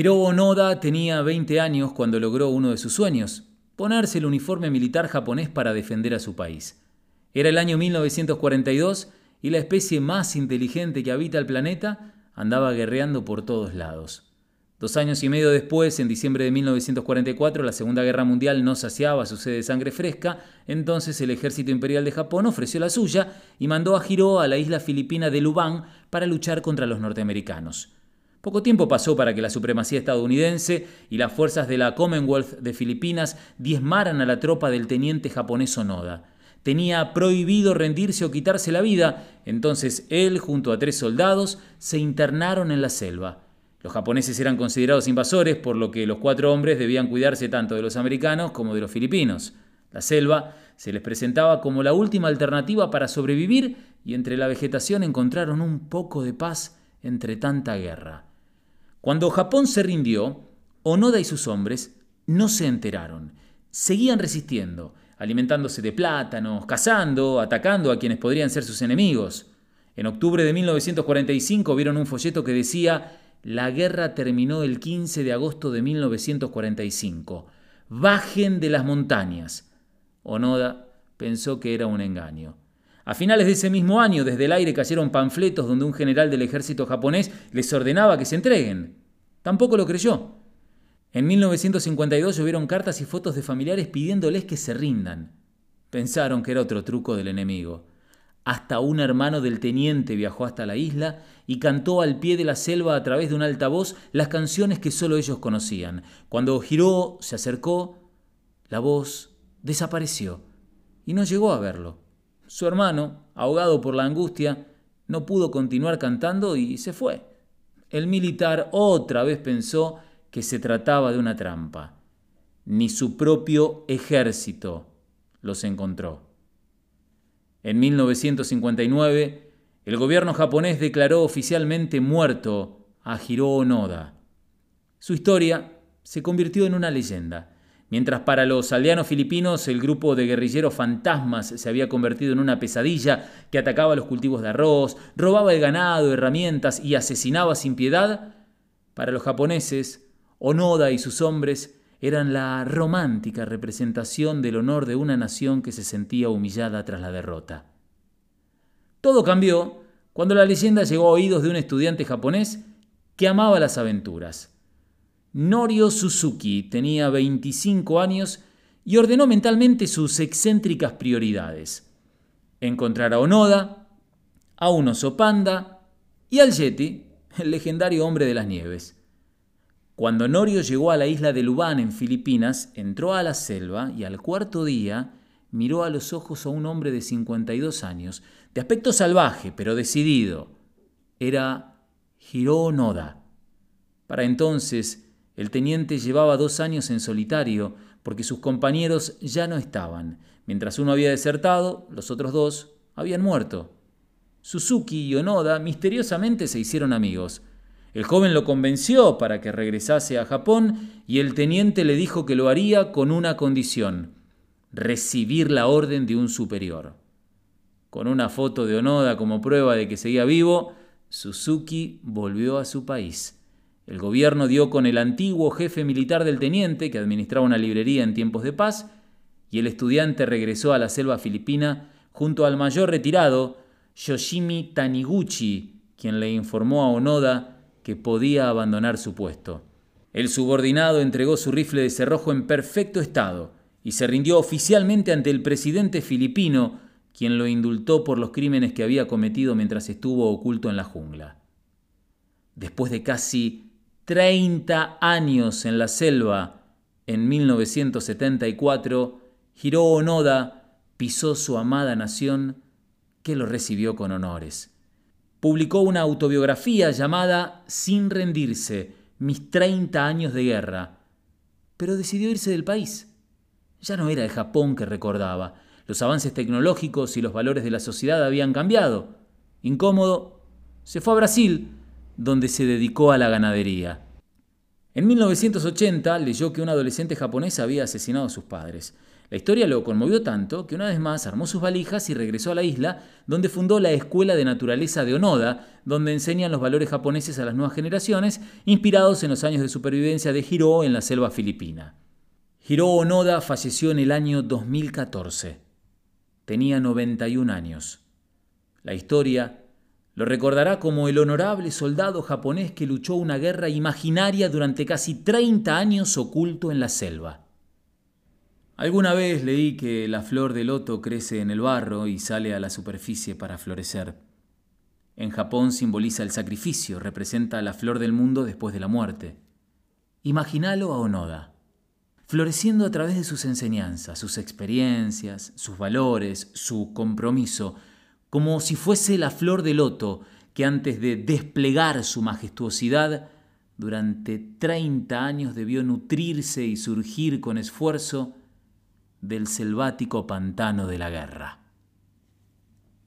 Hiro Onoda tenía 20 años cuando logró uno de sus sueños, ponerse el uniforme militar japonés para defender a su país. Era el año 1942 y la especie más inteligente que habita el planeta andaba guerreando por todos lados. Dos años y medio después, en diciembre de 1944, la Segunda Guerra Mundial no saciaba su sed de sangre fresca, entonces el ejército imperial de Japón ofreció la suya y mandó a Hiro a la isla filipina de Lubang para luchar contra los norteamericanos. Poco tiempo pasó para que la supremacía estadounidense y las fuerzas de la Commonwealth de Filipinas diezmaran a la tropa del teniente japonés Onoda. Tenía prohibido rendirse o quitarse la vida, entonces él, junto a tres soldados, se internaron en la selva. Los japoneses eran considerados invasores, por lo que los cuatro hombres debían cuidarse tanto de los americanos como de los filipinos. La selva se les presentaba como la última alternativa para sobrevivir y entre la vegetación encontraron un poco de paz entre tanta guerra. Cuando Japón se rindió, Onoda y sus hombres no se enteraron. Seguían resistiendo, alimentándose de plátanos, cazando, atacando a quienes podrían ser sus enemigos. En octubre de 1945 vieron un folleto que decía la guerra terminó el 15 de agosto de 1945. Bajen de las montañas. Onoda pensó que era un engaño. A finales de ese mismo año, desde el aire cayeron panfletos donde un general del ejército japonés les ordenaba que se entreguen. Tampoco lo creyó. En 1952 llovieron cartas y fotos de familiares pidiéndoles que se rindan. Pensaron que era otro truco del enemigo. Hasta un hermano del teniente viajó hasta la isla y cantó al pie de la selva a través de un altavoz las canciones que solo ellos conocían. Cuando Hiro se acercó, la voz desapareció y no llegó a verlo. Su hermano, ahogado por la angustia, no pudo continuar cantando y se fue. El militar otra vez pensó que se trataba de una trampa. Ni su propio ejército los encontró. En 1959, el gobierno japonés declaró oficialmente muerto a Hiro Onoda. Su historia se convirtió en una leyenda. Mientras para los aldeanos filipinos el grupo de guerrilleros fantasmas se había convertido en una pesadilla que atacaba los cultivos de arroz, robaba el ganado, herramientas y asesinaba sin piedad, para los japoneses, Onoda y sus hombres eran la romántica representación del honor de una nación que se sentía humillada tras la derrota. Todo cambió cuando la leyenda llegó a oídos de un estudiante japonés que amaba las aventuras. Norio Suzuki tenía 25 años y ordenó mentalmente sus excéntricas prioridades. Encontrar a Onoda, a un oso panda y al Yeti, el legendario hombre de las nieves. Cuando Norio llegó a la isla de Lubán en Filipinas, entró a la selva y al cuarto día miró a los ojos a un hombre de 52 años, de aspecto salvaje pero decidido. Era Hiro Noda. Para entonces, el teniente llevaba dos años en solitario porque sus compañeros ya no estaban. Mientras uno había desertado, los otros dos habían muerto. Suzuki y Onoda misteriosamente se hicieron amigos. El joven lo convenció para que regresase a Japón y el teniente le dijo que lo haría con una condición, recibir la orden de un superior. Con una foto de Onoda como prueba de que seguía vivo, Suzuki volvió a su país. El gobierno dio con el antiguo jefe militar del teniente, que administraba una librería en tiempos de paz, y el estudiante regresó a la selva filipina junto al mayor retirado, Yoshimi Taniguchi, quien le informó a Onoda que podía abandonar su puesto. El subordinado entregó su rifle de cerrojo en perfecto estado y se rindió oficialmente ante el presidente filipino, quien lo indultó por los crímenes que había cometido mientras estuvo oculto en la jungla. Después de casi 30 años en la selva, en 1974, Hiro Onoda pisó su amada nación que lo recibió con honores publicó una autobiografía llamada Sin rendirse, mis 30 años de guerra, pero decidió irse del país. Ya no era el Japón que recordaba. Los avances tecnológicos y los valores de la sociedad habían cambiado. Incómodo, se fue a Brasil, donde se dedicó a la ganadería. En 1980 leyó que un adolescente japonés había asesinado a sus padres. La historia lo conmovió tanto que una vez más armó sus valijas y regresó a la isla, donde fundó la Escuela de Naturaleza de Onoda, donde enseñan los valores japoneses a las nuevas generaciones, inspirados en los años de supervivencia de Hiro en la selva filipina. Hiro Onoda falleció en el año 2014. Tenía 91 años. La historia lo recordará como el honorable soldado japonés que luchó una guerra imaginaria durante casi 30 años oculto en la selva. Alguna vez leí que la flor de loto crece en el barro y sale a la superficie para florecer. En Japón simboliza el sacrificio, representa la flor del mundo después de la muerte. Imagínalo a Onoda, floreciendo a través de sus enseñanzas, sus experiencias, sus valores, su compromiso, como si fuese la flor de loto que antes de desplegar su majestuosidad, durante 30 años debió nutrirse y surgir con esfuerzo del selvático pantano de la guerra.